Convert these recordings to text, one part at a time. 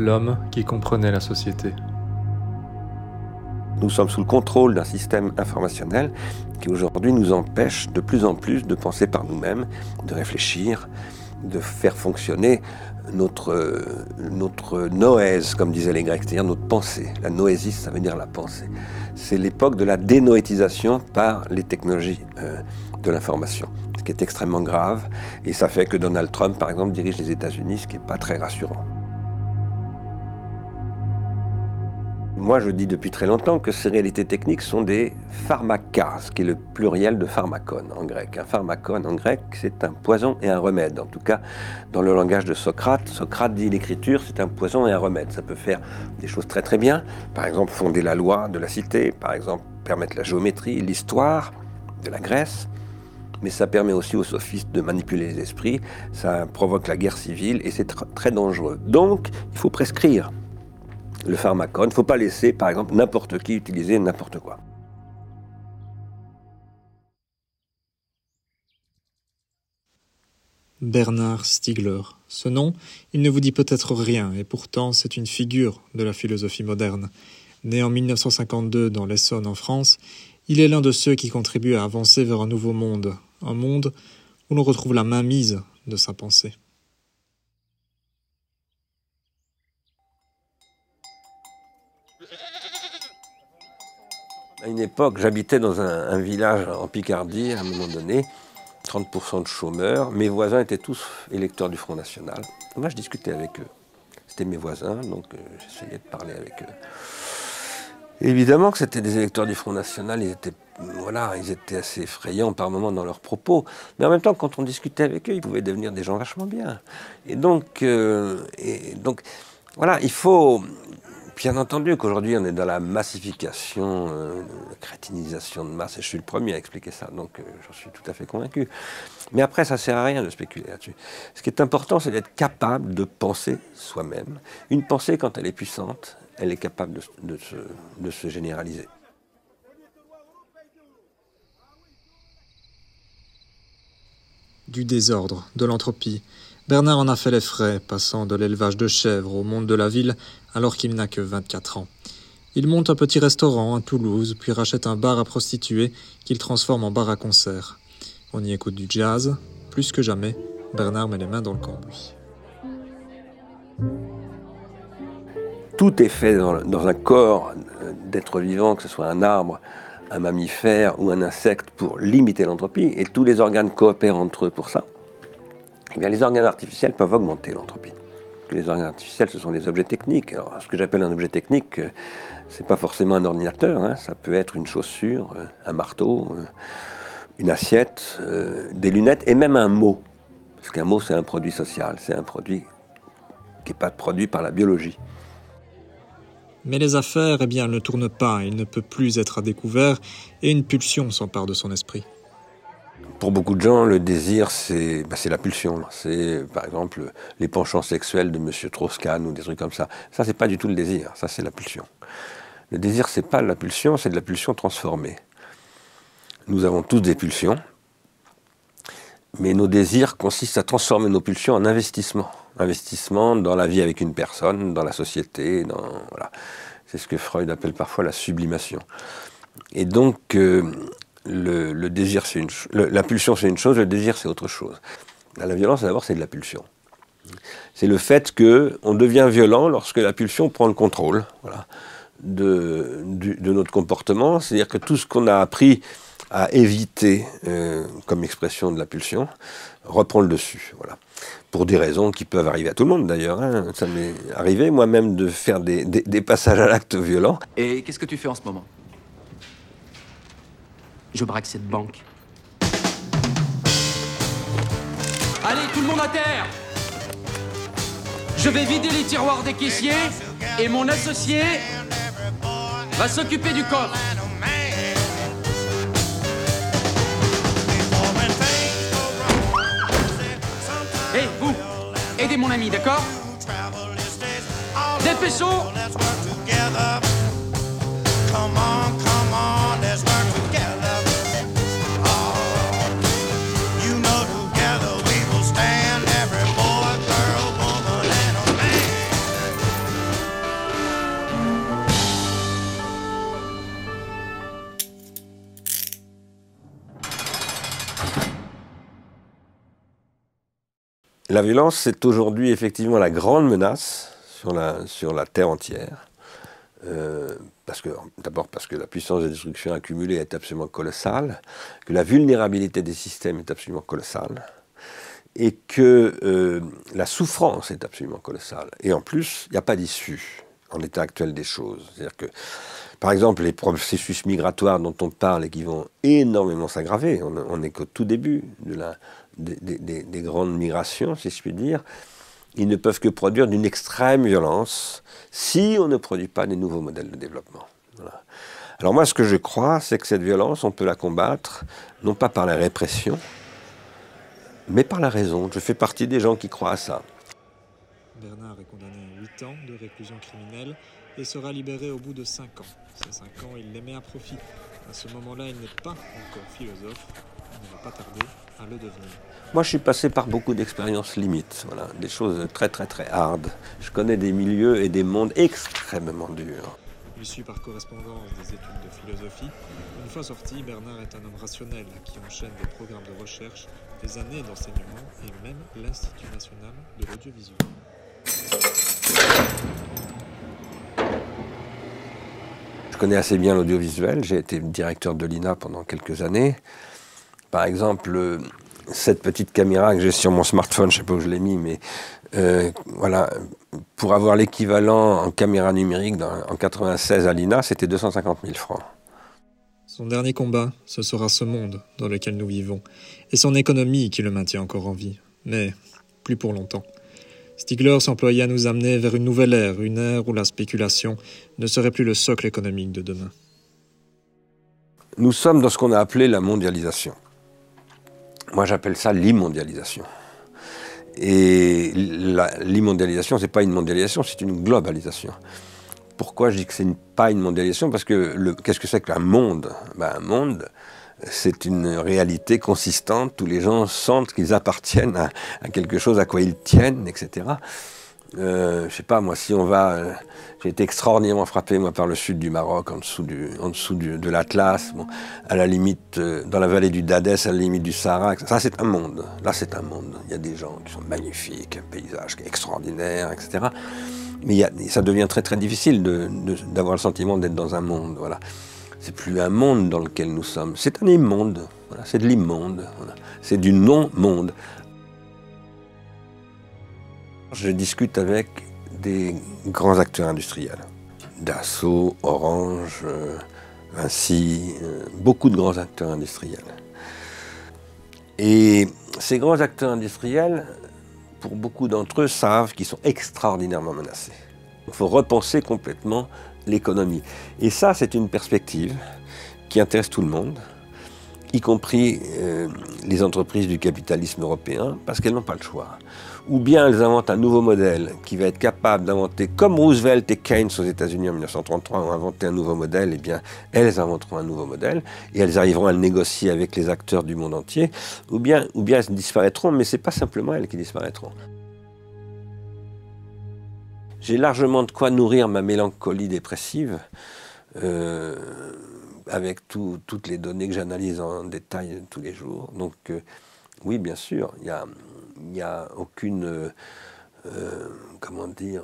l'homme qui comprenait la société. Nous sommes sous le contrôle d'un système informationnel qui aujourd'hui nous empêche de plus en plus de penser par nous-mêmes, de réfléchir, de faire fonctionner notre, notre noèse, comme disaient les Grecs, c'est-à-dire notre pensée. La noésis, ça veut dire la pensée. C'est l'époque de la dénoétisation par les technologies euh, de l'information, ce qui est extrêmement grave. Et ça fait que Donald Trump, par exemple, dirige les États-Unis, ce qui n'est pas très rassurant. Moi, je dis depuis très longtemps que ces réalités techniques sont des pharmacas, ce qui est le pluriel de pharmacon en grec. Un pharmacon en grec, c'est un poison et un remède. En tout cas, dans le langage de Socrate, Socrate dit l'écriture, c'est un poison et un remède. Ça peut faire des choses très très bien. Par exemple, fonder la loi de la cité, par exemple, permettre la géométrie, l'histoire de la Grèce. Mais ça permet aussi aux sophistes de manipuler les esprits, ça provoque la guerre civile et c'est très dangereux. Donc, il faut prescrire le pharmacone. Il ne faut pas laisser, par exemple, n'importe qui utiliser n'importe quoi. Bernard Stiegler. Ce nom, il ne vous dit peut-être rien, et pourtant c'est une figure de la philosophie moderne. Né en 1952 dans l'Essonne en France, il est l'un de ceux qui contribuent à avancer vers un nouveau monde, un monde où l'on retrouve la mainmise de sa pensée. À une époque, j'habitais dans un, village en Picardie, à un moment donné, 30% de chômeurs. Mes voisins étaient tous électeurs du Front National. Moi, je discutais avec eux. C'était mes voisins, donc euh, j'essayais de parler avec eux. Évidemment que c'était des électeurs du Front National, ils étaient, voilà, ils étaient assez effrayants par moments dans leurs propos. Mais en même temps, quand on discutait avec eux, ils pouvaient devenir des gens vachement bien. Et donc, euh, et donc voilà, il faut, Bien entendu qu'aujourd'hui on est dans la massification, euh, la crétinisation de masse, et je suis le premier à expliquer ça, donc euh, j'en suis tout à fait convaincu. Mais après, ça ne sert à rien de spéculer là-dessus. Ce qui est important, c'est d'être capable de penser soi-même. Une pensée, quand elle est puissante, elle est capable de, se, de se généraliser. Du désordre, de l'entropie, Bernard en a fait les frais, passant de l'élevage de chèvres au monde de la ville alors qu'il n'a que 24 ans. Il monte un petit restaurant à Toulouse, puis rachète un bar à prostituées qu'il transforme en bar à concert. On y écoute du jazz. Plus que jamais, Bernard met les mains dans le cambouis. Tout est fait dans, un corps d'être vivant, que ce soit un arbre, un mammifère ou un insecte, pour limiter l'entropie, et tous les organes coopèrent entre eux pour ça. Eh les organes artificiels peuvent augmenter l'entropie. Les organes artificiels, ce sont des objets techniques. Alors, ce que j'appelle un objet technique, euh, c'est pas forcément un ordinateur. Hein. Ça peut être une chaussure, euh, un marteau, euh, une assiette, des lunettes et même un mot. Parce qu'un mot, c'est un produit social. C'est un produit qui n'est pas produit par la biologie. Mais les affaires, eh bien, ne tournent pas. Il ne peut plus être à découvert et une pulsion s'empare de son esprit. Pour beaucoup de gens, le désir, c'est bah, la pulsion. C'est par exemple les penchants sexuels de M. Troscan ou des trucs comme ça. Ça, c'est pas du tout le désir, ça, c'est la pulsion. Le désir, c'est pas la pulsion, c'est de la pulsion transformée. Nous avons tous des pulsions, mais nos désirs consistent à transformer nos pulsions en investissement. Investissement dans la vie avec une personne, dans la société. Voilà. C'est ce que Freud appelle parfois la sublimation. Et donc, euh, le, désir, c'est une la pulsion, c'est une chose, le désir, c'est autre chose. La violence, d'abord, c'est de la pulsion. C'est le fait qu'on devient violent lorsque la pulsion prend le contrôle de, notre comportement. C'est-à-dire que tout ce qu'on a appris à éviter euh, comme expression de la pulsion reprend le dessus. Voilà. Pour des raisons qui peuvent arriver à tout le monde d'ailleurs. Hein. Ça m'est arrivé moi-même de faire des passages à l'acte violent. Et qu'est-ce que tu fais en ce moment? Je braque cette banque. Allez, tout le monde à terre Je vais vider les tiroirs des caissiers et mon associé va s'occuper du coffre. Hé, vous Aidez mon ami, d'accord? Dépêchons La violence, c'est aujourd'hui effectivement la grande menace sur la, Terre entière. Euh, d'abord parce que la puissance de destruction accumulée est absolument colossale, que la vulnérabilité des systèmes est absolument colossale, et que euh, la souffrance est absolument colossale. Et en plus, il n'y a pas d'issue en l'état actuel des choses. C'est-à-dire que, par exemple, les processus migratoires dont on parle et qui vont énormément s'aggraver, on n'est qu'au tout début de la, des, des, grandes migrations, si je puis dire, ils ne peuvent que produire d'une extrême violence si on ne produit pas des nouveaux modèles de développement. Alors moi, ce que je crois, c'est que cette violence, on peut la combattre, non pas par la répression, mais par la raison. Je fais partie des gens qui croient à ça. Bernard est condamné à 8 ans de réclusion criminelle et sera libéré au bout de 5 ans. Ces 5 ans, il les met à profit. À ce moment-là, il n'est pas encore philosophe. Il ne va pas tarder à le devenir. Moi, je suis passé par beaucoup d'expériences limites, voilà, des choses très très très hard. Je connais des milieux et des mondes extrêmement durs. Il suit par correspondance des études de philosophie. Une fois sorti, Bernard est un homme rationnel qui enchaîne des programmes de recherche, des années d'enseignement et même l'Institut national de l'audiovisuel. Je connais assez bien l'audiovisuel, j'ai été directeur de l'INA pendant quelques années. Par exemple, cette petite caméra que j'ai sur mon smartphone, je ne sais pas où je l'ai mis, mais euh, voilà, pour avoir l'équivalent en caméra numérique en 96 à l'INA, c'était 250 000 francs. Son dernier combat, ce sera ce monde dans lequel nous vivons, et son économie qui le maintient encore en vie, mais plus pour longtemps. Stigler s'employait à nous amener vers une nouvelle ère, une ère où la spéculation ne serait plus le socle économique de demain. Nous sommes dans ce qu'on a appelé la mondialisation. Moi, j'appelle ça l'immondialisation. Et l'immondialisation, ce n'est pas une mondialisation, c'est une globalisation. Pourquoi je dis que ce n'est pas une mondialisation? Parce que qu'est-ce que c'est qu'un monde? Ben, Un monde, c'est une réalité consistante. Tous les gens sentent qu'ils appartiennent à, quelque chose à quoi ils tiennent, etc. Euh, je sais pas, moi, si on va. Euh, j'ai été extraordinairement frappé, moi, par le sud du Maroc, en dessous, du, en dessous de l'Atlas, bon, à la limite, euh, dans la vallée du Dadès, à la limite du Sahara. Ça, c'est un monde. Là, c'est un monde. Il y a des gens qui sont magnifiques, un paysage extraordinaire, etc. Mais ça devient très, très difficile d'avoir le sentiment d'être dans un monde. Voilà. C'est plus un monde dans lequel nous sommes. C'est un immonde. C'est de l'immonde. C'est du non-monde. Je discute avec des grands acteurs industriels. Dassault, Orange, euh, Vinci, euh, beaucoup de grands acteurs industriels. Et ces grands acteurs industriels, pour beaucoup d'entre eux, savent qu'ils sont extraordinairement menacés. Il faut repenser complètement l'économie. Et ça, c'est une perspective qui intéresse tout le monde, y compris euh, les entreprises du capitalisme européen, parce qu'elles n'ont pas le choix ou bien elles inventent un nouveau modèle qui va être capable d'inventer, comme Roosevelt et Keynes aux États-Unis en 1933 ont inventé un nouveau modèle, et eh bien elles inventeront un nouveau modèle et elles arriveront à le négocier avec les acteurs du monde entier, ou bien, ou bien elles disparaîtront, mais ce n'est pas simplement elles qui disparaîtront. J'ai largement de quoi nourrir ma mélancolie dépressive. Euh, avec toutes les données que j'analyse en détail tous les jours. Donc, euh, oui, bien sûr, il n'y a aucune, euh, comment dire,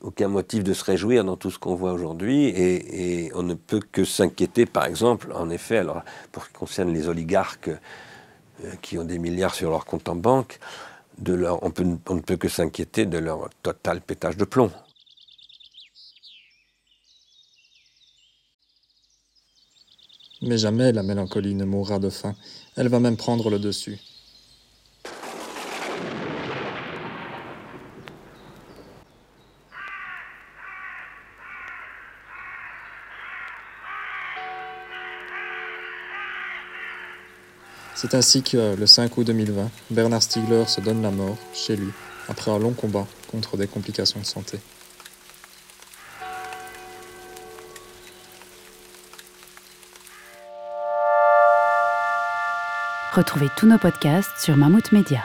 aucun motif de se réjouir dans tout ce qu'on voit aujourd'hui et, on ne peut que s'inquiéter, par exemple, en effet, alors pour ce qui concerne les oligarques qui ont des milliards sur leur compte en banque, on ne peut que s'inquiéter de leur total pétage de plomb. Mais jamais la mélancolie ne mourra de faim. Elle va même prendre le dessus. C'est ainsi que, le 5 août 2020, Bernard Stiegler se donne la mort, chez lui, après un long combat contre des complications de santé. Retrouvez tous nos podcasts sur Mammouth Media.